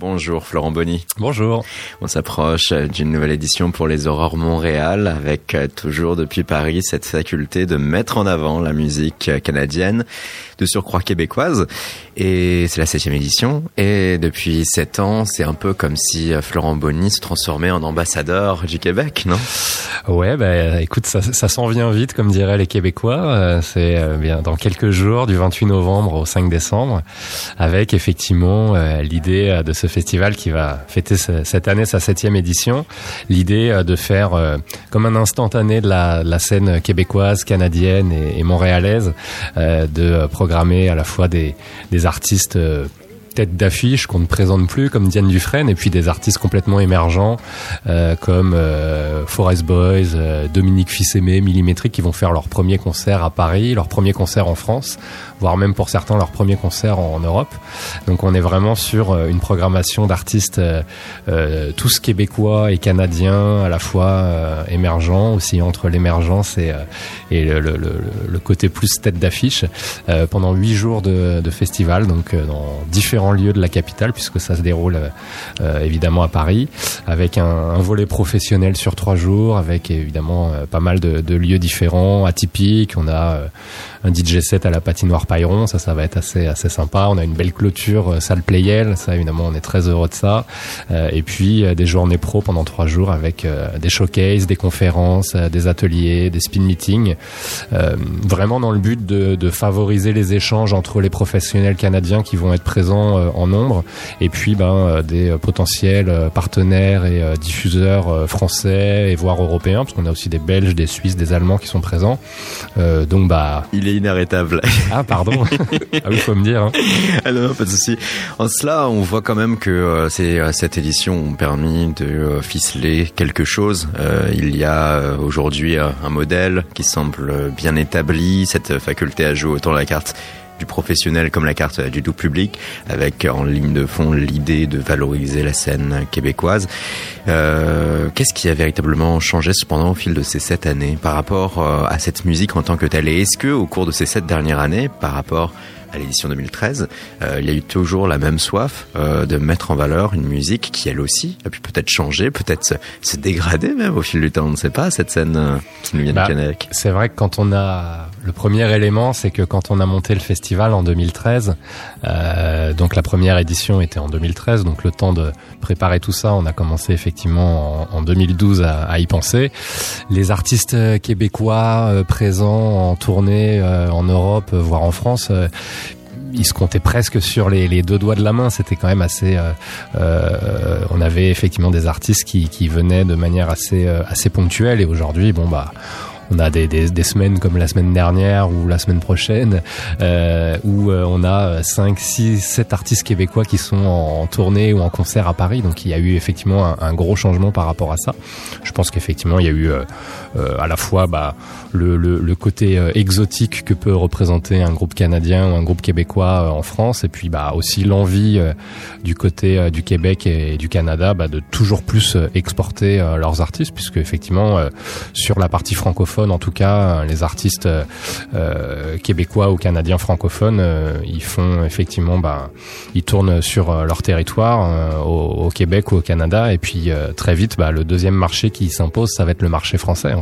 Bonjour Florent Bonny. Bonjour. On s'approche d'une nouvelle édition pour les Aurores Montréal avec euh, toujours depuis Paris cette faculté de mettre en avant la musique canadienne, de surcroît québécoise. Et c'est la septième édition. Et depuis sept ans, c'est un peu comme si euh, Florent Bonny se transformait en ambassadeur du Québec, non? Ouais, bah écoute, ça, ça s'en vient vite, comme diraient les Québécois. Euh, c'est bien dans quelques jours, du 28 novembre au 5 décembre, avec effectivement l'idée de se festival qui va fêter cette année sa septième édition. L'idée euh, de faire euh, comme un instantané de la, scène québécoise, canadienne et, montréalaise, euh, de programmer à la fois des, artistes têtes d'affiche qu'on ne présente plus comme Diane Dufresne et puis des artistes complètement émergents comme Forest Boys, Dominique Fils-Aimé, Millimétrique qui vont faire leur premier concert à Paris, leur premier concert en France, voire même pour certains leur premier concert en, Europe. Donc on est vraiment sur euh, une programmation d'artistes euh, tous québécois et canadiens à la fois émergents aussi entre l'émergence et, et le, le, le, le, côté plus tête d'affiche pendant huit jours de, de festival donc dans différents lieu de la capitale puisque ça se déroule euh, euh, évidemment à Paris avec un, volet professionnel sur trois jours avec évidemment euh, pas mal de, lieux différents atypiques on a un DJ set à la patinoire Payron ça ça va être assez assez sympa on a une belle clôture salle Playel ça évidemment on est très heureux de ça et puis des journées pro pendant trois jours avec des showcases des conférences des ateliers des spin meetings vraiment dans le but de, de favoriser les échanges entre les professionnels canadiens qui vont être présents euh, en nombre, et puis ben, euh, des euh, potentiels partenaires et diffuseurs français et voire européens, parce qu'on a aussi des Belges, des Suisses, des Allemands qui sont présents. donc bah. Il est inarrêtable. Ah pardon. ah oui, faut me dire. Hein. Ah non, pas de souci. En cela, on voit quand même que ces cette édition ont permis de ficeler quelque chose. il y a aujourd'hui un modèle qui semble bien établi. Cette faculté à jouer autant la carte du professionnel comme la carte du tout public, avec en ligne de fond l'idée de valoriser la scène québécoise. Euh, Qu'est-ce qui a véritablement changé cependant au fil de ces sept années par rapport euh, à cette musique en tant que telle? Et est-ce que au cours de ces sept dernières années, par rapport à l'édition 2013, euh, il y a eu toujours la même soif euh, de mettre en valeur une musique qui elle aussi a pu peut-être changer, peut-être se, dégrader même au fil du temps. On ne sait pas cette scène euh, qui nous vient bah, du Québec. C'est vrai que quand on a le premier élément, c'est que quand on a monté le festival en 2013, euh, donc la première édition était en 2013, donc le temps de préparer tout ça, on a commencé effectivement en, en 2012 à, à, y penser. Les artistes québécois euh, présents en tournée euh, en Europe, voire en France il se comptait presque sur les, deux doigts de la main. C'était quand même assez. Euh, euh, on avait effectivement des artistes qui, qui venaient de manière assez euh, assez ponctuelle et aujourd'hui, bon bah on a des, des, des, semaines comme la semaine dernière ou la semaine prochaine euh, où euh, on a 5, 6, 7 artistes québécois qui sont en, tournée ou en concert à Paris. Donc il y a eu effectivement un, un gros changement par rapport à ça. Je pense qu'effectivement il y a eu euh à la fois bah, le, côté euh, exotique que peut représenter un groupe canadien ou un groupe québécois en France et puis bah, aussi l'envie du côté du Québec et du Canada bah, de toujours plus exporter leurs artistes puisque effectivement sur la partie francophone en tout cas, les artistes euh, québécois ou canadiens francophones, euh, ils font effectivement, bah, ils tournent sur euh, leur territoire euh, au, Québec ou au Canada, et puis euh, très vite, bah, le deuxième marché qui s'impose, ça va être le marché français.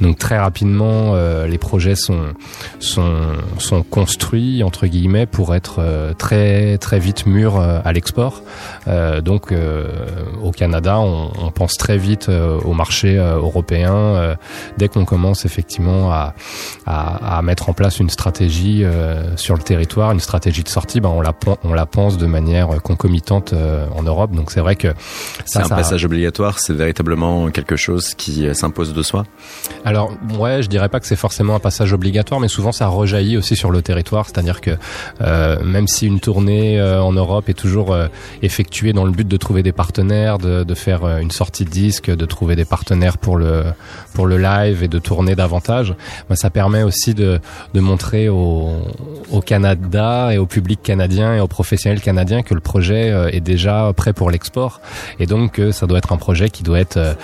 Donc très rapidement, les projets sont sont sont construits entre guillemets pour être très très vite mûrs à l'export. donc au Canada, on, on, pense très vite au marché européen dès qu'on on commence effectivement à, à, à, mettre en place une stratégie euh, sur le territoire, une stratégie de sortie, ben on la on la pense de manière concomitante euh, en Europe. Donc c'est vrai que c'est un ça, passage obligatoire. C'est véritablement quelque chose qui euh, s'impose de Alors ouais, je dirais pas que c'est forcément un passage obligatoire, mais souvent ça rejaillit aussi sur le territoire. C'est-à-dire que euh, même si une tournée euh, en Europe est toujours euh, effectuée dans le but de trouver des partenaires, de, de faire une sortie de disque, de trouver des partenaires pour le pour le live et de tourner davantage, bah, ça permet aussi de, de montrer au, au Canada et au public canadien et aux professionnels canadiens que le projet est déjà prêt pour l'export et donc ça doit être un projet qui doit être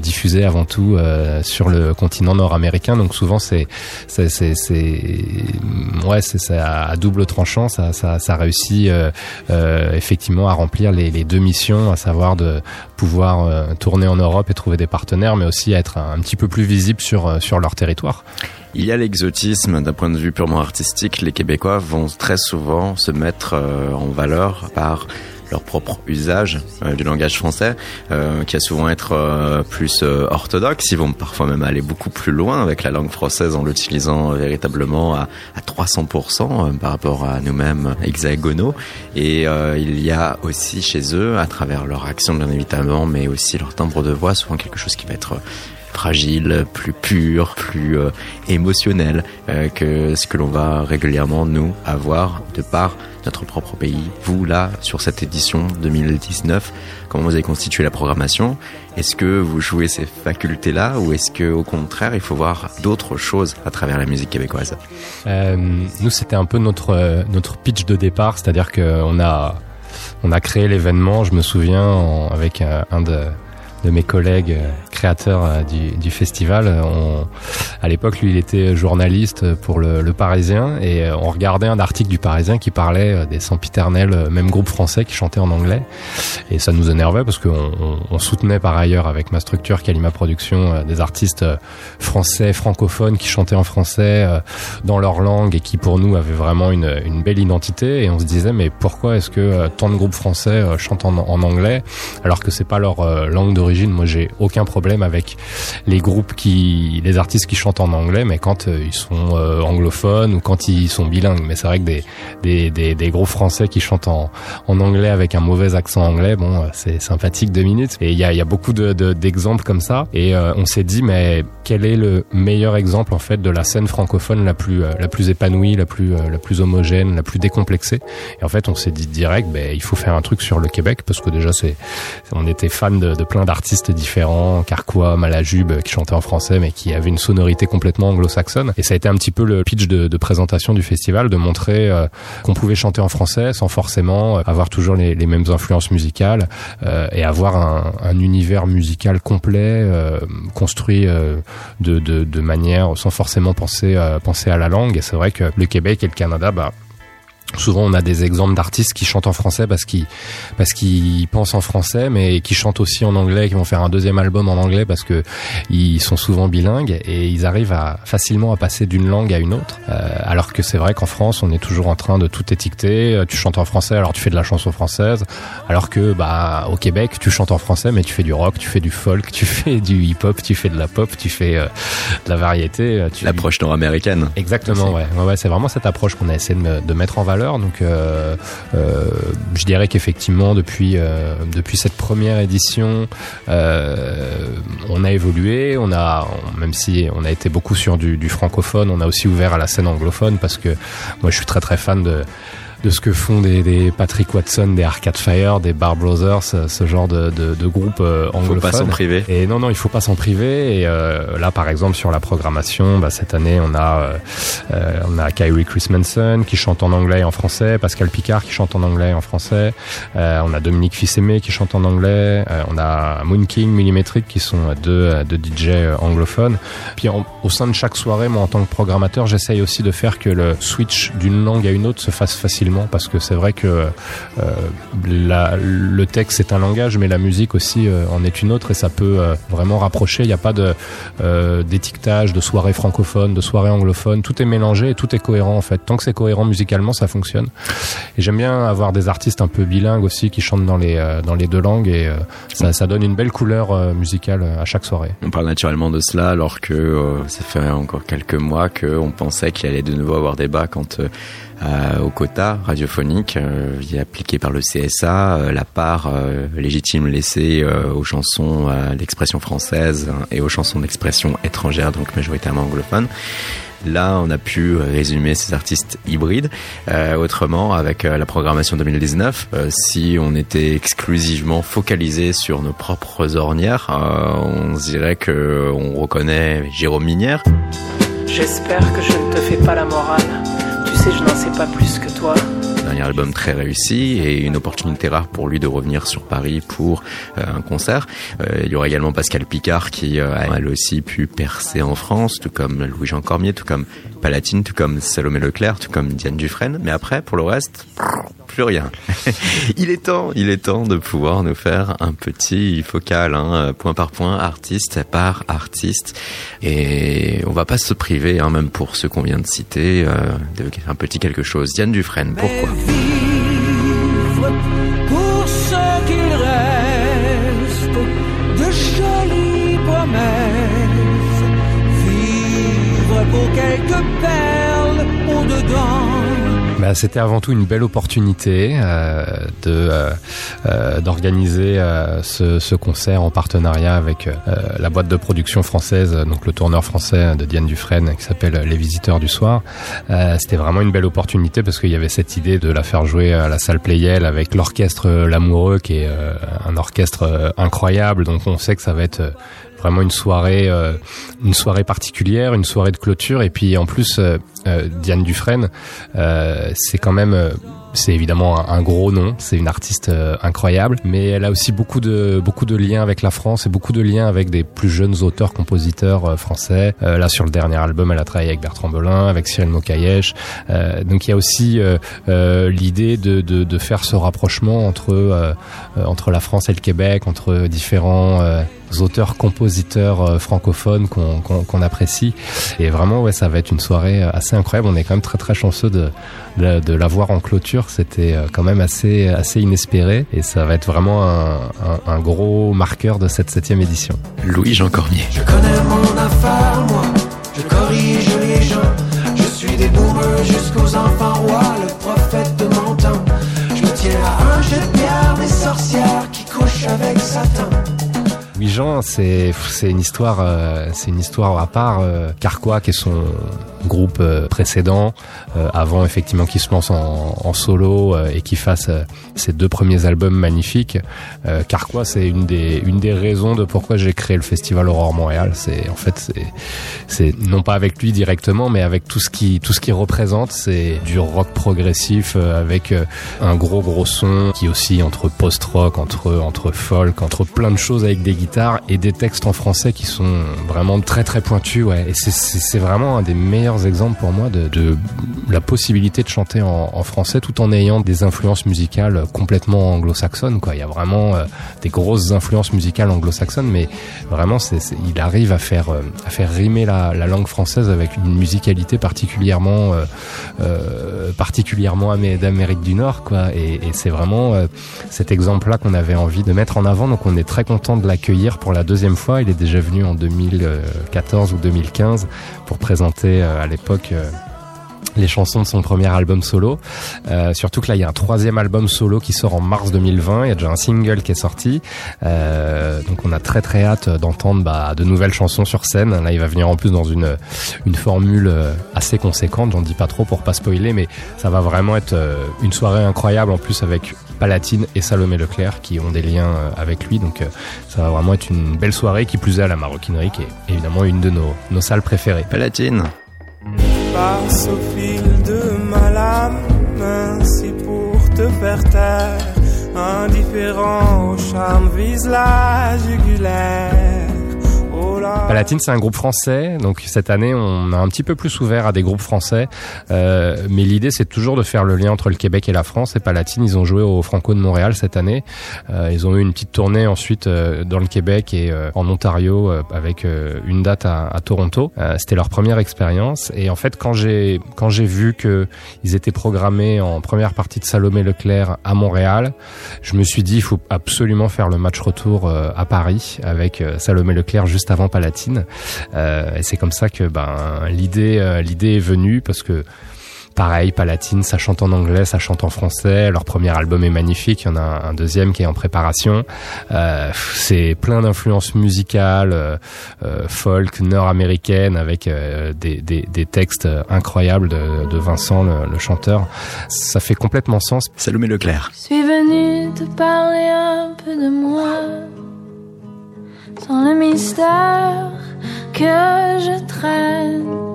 diffusé avant tout sur le continent nord-américain. Donc souvent c'est ouais c'est à double tranchant. Ça ça, ça réussit effectivement à remplir les, deux missions, à savoir de pouvoir euh, tourner en Europe et trouver des partenaires, mais aussi être un, petit peu plus visible sur, euh, sur leur territoire. Il y a l'exotisme d'un point de vue purement artistique. Les Québécois vont très souvent se mettre euh, en valeur par leur propre usage euh, du langage français, euh, qui a souvent être euh, plus orthodoxe. Ils vont parfois même aller beaucoup plus loin avec la langue française en l'utilisant véritablement à, à 300% par rapport à nous-mêmes hexagonaux. Et il y a aussi chez eux, à travers leur action bien évidemment, mais aussi leur timbre de voix, souvent quelque chose qui va être fragile, plus pur, plus émotionnel que ce que l'on va régulièrement nous avoir de par notre propre pays. Vous, là, sur cette édition 2019, comment vous avez constitué la programmation? Est-ce que vous jouez ces facultés-là ou est-ce que, au contraire, il faut voir d'autres choses à travers la musique québécoise? Euh, Nous, c'était un peu notre euh, notre pitch de départ, c'est-à-dire qu'on a on a créé l'événement. Je me souviens avec euh, un de de mes collègues euh, créateurs euh, du, festival. On, à l'époque, lui, il était journaliste pour le, Parisien et euh, on regardait un article du Parisien qui parlait des sempiternels, même groupe français qui chantait en anglais. Et ça nous énervait parce qu'on on, soutenait par ailleurs avec ma structure Kalima Production des artistes français, francophones qui chantaient en français dans leur langue et qui pour nous avaient vraiment une, belle identité. Et on se disait mais pourquoi est-ce que tant de groupes français chantent en, en anglais alors que c'est pas leur langue d'origine moi, j'ai aucun problème avec les groupes qui, les artistes qui chantent en anglais, mais quand euh, ils sont euh, anglophones ou quand ils sont bilingues. Mais c'est vrai que des, des, des, groupes français qui chantent en, en anglais avec un mauvais accent anglais, bon, euh, c'est sympathique deux minutes. Et il y a, y a beaucoup de, d'exemples comme ça. Et on s'est dit, mais quel est le meilleur exemple en fait de la scène francophone la plus la plus épanouie, la plus la plus homogène, la plus décomplexée? Et en fait, on s'est dit direct, ben il faut faire un truc sur le Québec parce que déjà c'est on était fan de, de plein d'artistes artistes différents, Carquois, Malajube, qui chantaient en français mais qui avaient une sonorité complètement anglo-saxonne. Et ça a été un petit peu le pitch de, de présentation du festival, de montrer euh, qu'on pouvait chanter en français sans forcément euh, avoir toujours les, les mêmes influences musicales euh, et avoir un, un, univers musical complet, euh, construit de, de, de, manière sans forcément penser, penser à la langue. Et c'est vrai que le Québec et le Canada, bah, Souvent, on a des exemples d'artistes qui chantent en français parce qu'ils parce qu'ils pensent en français, mais qui chantent aussi en anglais, qui vont faire un deuxième album en anglais parce que ils sont souvent bilingues et ils arrivent à facilement à passer d'une langue à une autre. Euh, alors que c'est vrai qu'en France, on est toujours en train de tout étiqueter. Euh, tu chantes en français, alors tu fais de la chanson française. Alors que bah au Québec, tu chantes en français, mais tu fais du rock, tu fais du folk, tu fais du hip-hop, tu fais de la pop, tu fais euh, de la variété. Tu... L'approche nord-américaine. Exactement, ouais. ouais, ouais c'est vraiment cette approche qu'on a essayé de, de mettre en valeur donc, euh, euh, je dirais qu'effectivement, depuis euh, depuis cette première édition, on a évolué. On a, même si on a été beaucoup sur du, du francophone, on a aussi ouvert à la scène anglophone parce que moi, je suis très très fan de de ce que font des, des, Patrick Watson, des Arcade Fire, des Bar Brothers, ce, genre de, de, de groupe euh, anglophone. Faut pas s'en priver. Et non, non, il faut pas s'en priver. Et euh, là, par exemple, sur la programmation, bah, cette année, on a euh, euh on a Kyrie Christmanson qui chante en anglais et en français, Pascal Picard qui chante en anglais et en français, euh, on a Dominique Fils-Aimé qui chante en anglais, on a Moon King, Millimetric qui sont deux, deux DJ anglophones. Puis au sein de chaque soirée, moi en tant que programmateur, j'essaye aussi de faire que le switch d'une langue à une autre se fasse facilement parce que c'est vrai que euh, le texte est un langage, mais la musique aussi euh, en est une autre et ça peut euh, vraiment rapprocher. Il n'y a pas de d'étiquetage, de soirée francophone, de soirée anglophone. Tout est mélangé et tout est cohérent en fait. Tant que c'est cohérent musicalement, ça fonctionne. Et j'aime bien avoir des artistes un peu bilingues aussi qui chantent dans les dans les deux langues et ça, donne une belle couleur musicale à chaque soirée. On parle naturellement de cela alors que ça fait encore quelques mois qu'on pensait qu'il allait de nouveau avoir débat quand au quota radiophonique euh, appliqué par le CSA, euh, la part euh, légitime laissée aux chansons d'expression française et aux chansons d'expression étrangère, donc majoritairement anglophones. Là, on a pu résumer ces artistes hybrides. autrement, avec la programmation 2019, si on était exclusivement focalisé sur nos propres ornières, on dirait que on reconnaît Jérôme Minière. J'espère que je ne te fais pas la morale. Je n'en sais pas plus que toi dernier album très réussi et une opportunité rare pour lui de revenir sur Paris pour euh, un concert. Euh, il y aura également Pascal Picard qui euh, a elle aussi pu percer en France, tout comme Louis-Jean Cormier, tout comme Palatine, tout comme Salomé Leclerc, tout comme Diane Dufresne. Mais après, pour le reste, plus rien. il est temps, il est temps de pouvoir nous faire un petit focal, hein, point par point, artiste par artiste. Et on va pas se priver, hein, même pour ceux qu'on vient de citer, euh, de un petit quelque chose. Diane Dufresne, pourquoi? Pour bah, c'était avant tout une belle opportunité euh, de euh, euh, d'organiser ce, ce, concert en partenariat avec la boîte de production française, donc le tourneur français de Diane Dufresne qui s'appelle Les Visiteurs du Soir. C'était vraiment une belle opportunité parce qu'il y avait cette idée de la faire jouer à la salle Playel avec l'orchestre L'Amoureux qui est un orchestre incroyable. Donc on sait que ça va être vraiment une soirée, euh, une soirée particulière, une soirée de clôture. Et puis en plus, euh, euh, Diane Dufresne, c'est quand même c'est évidemment un, gros nom, c'est une artiste incroyable, mais elle a aussi beaucoup de beaucoup de liens avec la France et beaucoup de liens avec des plus jeunes auteurs compositeurs français. là sur le dernier album, elle a travaillé avec Bertrand Belin, avec Cyril Mokayesh. donc il y a aussi l'idée de, de, de, faire ce rapprochement entre entre la France et le Québec, entre différents auteurs compositeurs euh, francophones qu'on apprécie. Et vraiment ouais ça va être une soirée euh, assez incroyable. On est quand même très très chanceux de de, de la voir en clôture. C'était euh, quand même assez assez inespéré. Et ça va être vraiment un, un, gros marqueur de cette septième édition. Louis Jean Cormier. Je connais mon affaire moi. Je corrige les gens. Je suis des boomers jusqu'aux enfants rois. Le prophète de mon temps. Je me tiens à un jet de pierre des sorcières qui couchent avec Satan oui, Jean, c'est c'est une histoire euh, c'est une histoire à part. Euh, Carquois, qui est son groupe euh, précédent, euh, avant effectivement qu'il se lance en, solo euh, et qu'il fasse ses deux premiers albums magnifiques. Carquois, c'est une des une des raisons de pourquoi j'ai créé le festival Aurore Montréal. C'est en fait c'est non pas avec lui directement, mais avec tout ce qui tout ce qui représente. C'est du rock progressif avec un gros gros son qui aussi entre post-rock, entre entre folk, entre plein de choses avec des guitares et des textes en français qui sont vraiment très très pointus. Ouais, et c'est vraiment un des meilleurs exemple pour moi de, la possibilité de chanter en, français tout en ayant des influences musicales complètement anglo-saxonnes. Il y a vraiment euh, des grosses influences musicales anglo-saxonnes, mais vraiment, il arrive à faire euh, rimer la, la, langue française avec une musicalité particulièrement euh, euh d'Amérique du Nord. Et, et c'est vraiment cet exemple-là qu'on avait envie de mettre en avant. Donc, on est très content de l'accueillir pour la deuxième fois. Il est déjà venu en 2014 ou 2015 pour présenter à l'époque euh, les chansons de son premier album solo. Euh, surtout que là, il y a un troisième album solo qui sort en mars 2020. Il y a déjà un single qui est sorti. Euh, donc, on a très très hâte d'entendre bah, de nouvelles chansons sur scène. Là, il va venir en plus dans une formule assez conséquente. J'en dis pas trop pour pas spoiler, mais ça va vraiment être une soirée incroyable. En plus, avec Palatine et Salomé Leclerc qui ont des liens avec lui. Donc, ça va vraiment être une belle soirée qui plus est à la maroquinerie, qui est évidemment une de nos salles préférées. Palatine passe au fil de ma lame, ainsi pour te faire. Indifférent au charme vise la jugulaire. Palatine, c'est un groupe français, donc cette année on a un petit peu plus ouvert à des groupes français, euh, mais l'idée c'est toujours de faire le lien entre le Québec et la France. Et Palatine, ils ont joué au Franco de Montréal cette année. Euh, ils ont eu une petite tournée ensuite euh, dans le Québec et euh, en Ontario euh, avec euh, une date à, à Toronto. C'était leur première expérience. Et en fait, quand j'ai quand j'ai vu que ils étaient programmés en première partie de Salomé Leclerc à Montréal, je me suis dit il faut absolument faire le match retour à Paris avec Salomé Leclerc juste avant Palatine. Euh, et c'est comme ça que ben l'idée euh, l'idée est venue parce que pareil, Palatine, ça chante en anglais, ça chante en français. Leur premier album est magnifique. Il y en a un, deuxième qui est en préparation. Euh, c'est plein d'influences musicales, euh, folk, nord-américaines, avec euh, des, des, des, textes incroyables de, de Vincent, le, le, chanteur. Ça fait complètement sens. Salomé Leclerc. Je suis venu te parler un peu de moi, sans le mystère que je traîne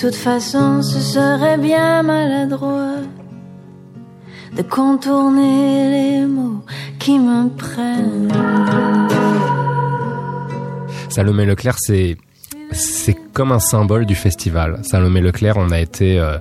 de toute façon, ce serait bien maladroit de contourner les mots qui me prennent. Salomé Leclerc, c'est c'est comme un symbole du festival. Salomé Leclerc, on a été, euh,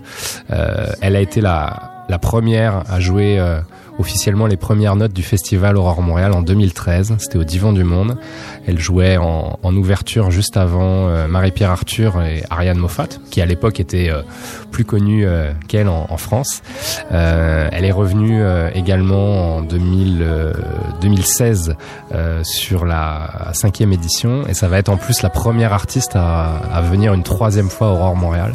euh, elle a été la, la première à jouer euh, officiellement les premières notes du festival Aurore Montréal en 2013. C'était au Divan du Monde. Elle jouait en, ouverture juste avant euh, Marie-Pierre Arthur et Ariane Moffat, qui à l'époque était euh, plus connue euh, qu'elle en, France. elle est revenue également en 2000, 2016 sur la cinquième édition et ça va être en plus la première artiste à, à venir une troisième fois Aurore Montréal.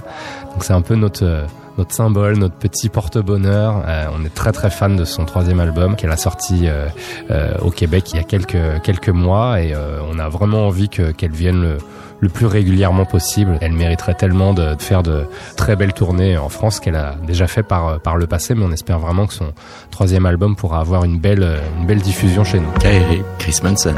Donc c'est un peu notre notre symbole, notre petit porte-bonheur. Euh, on est très très fan de son troisième album qu'elle a sorti euh, euh, au Québec il y a quelques quelques mois et on a vraiment envie que qu'elle vienne le, le plus régulièrement possible. Elle mériterait tellement de, faire de très belles tournées en France qu'elle a déjà fait par, par le passé, mais on espère vraiment que son troisième album pourra avoir une belle, une belle diffusion chez nous. Kairi, Chris Manson.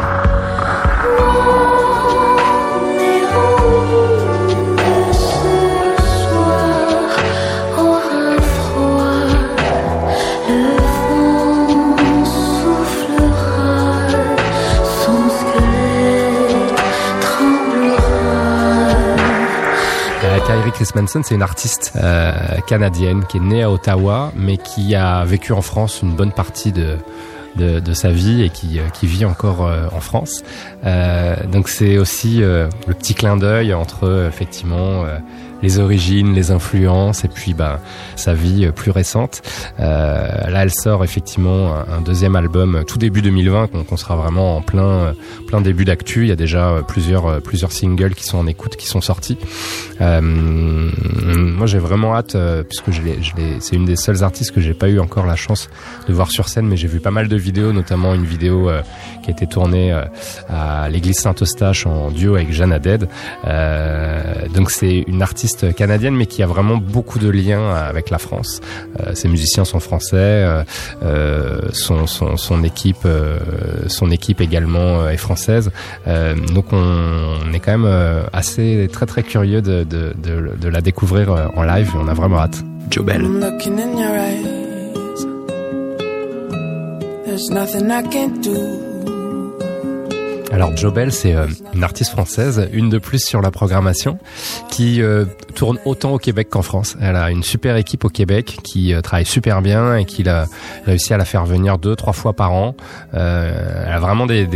Chris Manson, c'est une artiste euh, canadienne qui est née à Ottawa, mais qui a vécu en France une bonne partie de, de, sa vie et qui, euh, qui vit encore euh, en France. Donc c'est aussi le petit clin d'œil entre effectivement les origines, les influences et puis ben sa vie plus récente. Euh, là, elle sort effectivement un, deuxième album tout début 2020, donc on sera vraiment en plein plein début d'actu. Il y a déjà plusieurs plusieurs singles qui sont en écoute, qui sont sortis. Euh, moi, j'ai vraiment hâte euh, puisque je l'ai, je l'ai, c'est une des seules artistes que j'ai pas eu encore la chance de voir sur scène, mais j'ai vu pas mal de vidéos, notamment une vidéo euh, qui a été tournée euh, à l'église Saint-Eustache en duo avec Jeanne Haddad. donc c'est une artiste canadienne, mais qui a vraiment beaucoup de liens avec la France. Euh, ses musiciens sont français, euh, euh, son, son, son, équipe, son équipe également est française. donc on, est quand même assez très très curieux de, de, de, de la découvrir en live. On a vraiment hâte. Joe Bell. There's nothing I can do. Alors Jobel, c'est euh, une artiste française, une de plus sur la programmation, qui euh, tourne autant au Québec qu'en France. Elle a une super équipe au Québec qui euh, travaille super bien et qui a réussi à la faire venir deux, trois fois par an. elle a vraiment des,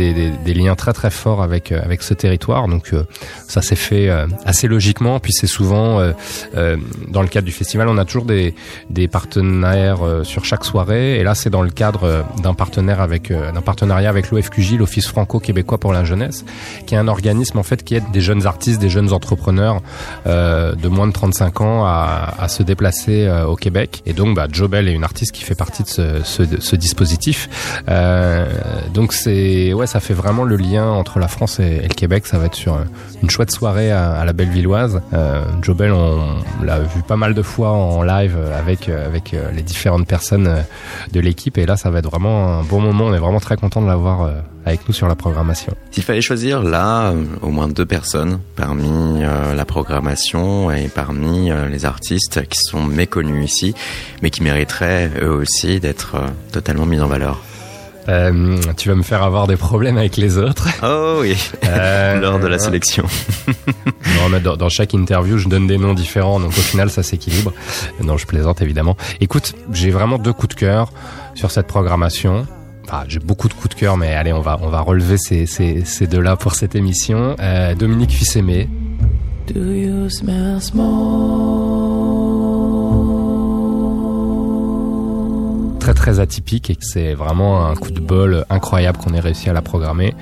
liens très très forts avec avec ce territoire, donc ça s'est fait assez logiquement. Puis c'est souvent dans le cadre du festival, on a toujours des, des partenaires sur chaque soirée, et là c'est dans le cadre d'un partenaire avec d'un partenariat avec l'OFQJ, l'Office franco-québécois pour la jeunesse, qui est un organisme en fait qui aide des jeunes artistes, des jeunes entrepreneurs euh, de moins de 35 ans à, à se déplacer euh, au Québec. Et donc, bah, Jobel est une artiste qui fait partie de ce, ce, ce dispositif. Euh, donc c'est ouais, ça fait vraiment le lien entre la France et, le Québec. Ça va être sur une chouette soirée à, à la Bellevilloise. Euh, Jobel, on, on l'a vu pas mal de fois en live avec avec les différentes personnes de l'équipe. Et là, ça va être vraiment un bon moment. On est vraiment très content de l'avoir avec nous sur la programmation. S'il fallait choisir là euh, au moins deux personnes parmi euh, la programmation et parmi euh, les artistes qui sont méconnus ici, mais qui mériteraient eux aussi d'être totalement mis en valeur. Tu vas me faire avoir des problèmes avec les autres. Oh oui, lors de la sélection. non, dans, dans, chaque interview, je donne des noms différents, donc au final, ça s'équilibre. Non, je plaisante évidemment. Écoute, j'ai vraiment deux coups de cœur sur cette programmation j'ai beaucoup de coups de cœur, mais allez, on va, on va relever ces, ces, ces deux-là pour cette émission. Euh, Dominique Fils-Aimé. Très atypique et que c'est vraiment un coup de bol incroyable qu'on ait réussi à la programmer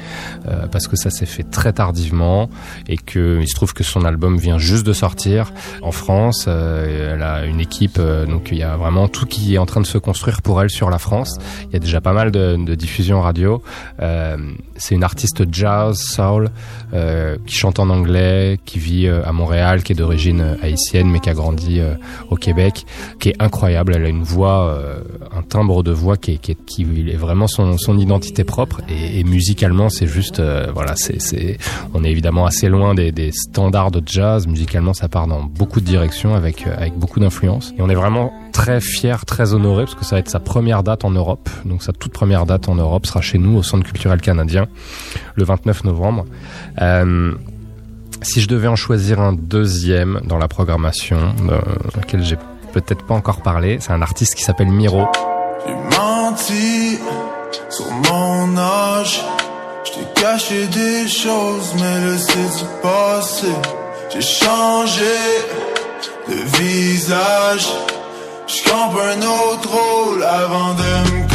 euh, parce que ça s'est fait très tardivement et que il se trouve que son album vient juste de sortir en France. Euh, elle a une équipe, euh, donc il y a vraiment tout qui est en train de se construire pour elle sur la France. Il y a déjà pas mal de, de diffusion radio. Euh, c'est une artiste jazz, soul, euh, qui chante en anglais, qui vit à Montréal, qui est d'origine haïtienne mais qui a grandi au Québec, qui est incroyable. Elle a une voix, un timbre de voix qui est, qui est, est vraiment son, son identité propre et, musicalement c'est juste, voilà, c'est, on est évidemment assez loin des, des standards de jazz. Musicalement, ça part dans beaucoup de directions avec avec beaucoup d'influence et on est vraiment très fier, très honoré parce que ça va être sa première date en Europe. Donc sa toute première date en Europe sera chez nous au Centre culturel canadien le 29 novembre. Euh, si je devais en choisir un deuxième dans la programmation, euh, laquelle j'ai peut-être pas encore parlé, c'est un artiste qui s'appelle Miro. Sur mon âge. Je t'ai caché des choses, mais le c'est du passé. J'ai changé de visage. Je un autre rôle avant de me.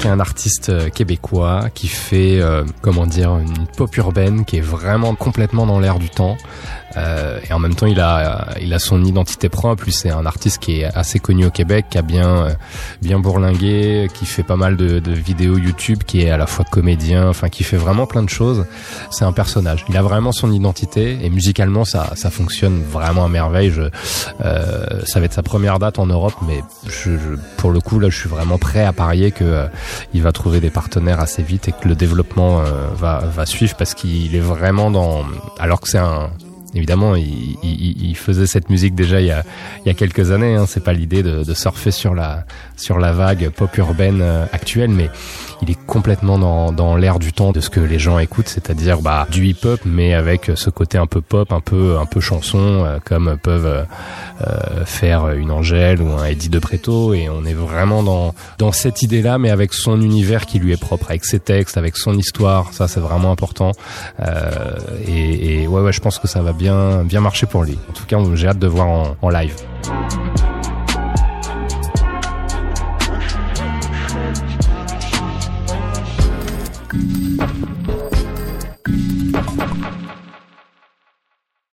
Qui un artiste euh, québécois qui fait, euh, comment dire, une pop urbaine qui est vraiment complètement dans l'air du temps. Euh, et en même temps, il a, il a son identité propre. Lui, c'est un artiste qui est assez connu au Québec, qui a bien, euh, bien bourlingué, qui fait pas mal de, de, vidéos YouTube, qui est à la fois comédien, enfin, qui fait vraiment plein de choses. C'est un personnage. Il a vraiment son identité et musicalement, ça, ça fonctionne vraiment à merveille. Je, euh, ça va être sa première date en Europe, mais je, je, pour le coup, là, je suis vraiment prêt à parier que euh, va trouver des partenaires assez vite et que le développement va, va suivre parce qu'il est vraiment dans, alors que c'est un évidemment, il, il, il, faisait cette musique déjà il y a, il y a quelques années. Hein. C'est pas l'idée de, de, surfer sur la sur la vague pop urbaine euh, actuelle, mais il est complètement dans, dans l'air du temps de ce que les gens écoutent, c'est-à-dire bah, du hip-hop, mais avec ce côté un peu pop, un peu un peu chanson, euh, comme peuvent euh, faire une Angèle ou un Eddie de Preto. Et on est vraiment dans dans cette idée-là, mais avec son univers qui lui est propre, avec ses textes, avec son histoire. Ça, c'est vraiment important. Euh, et, et ouais, ouais, je pense que ça va bien bien marcher pour lui. En tout cas, j'ai hâte de voir en live.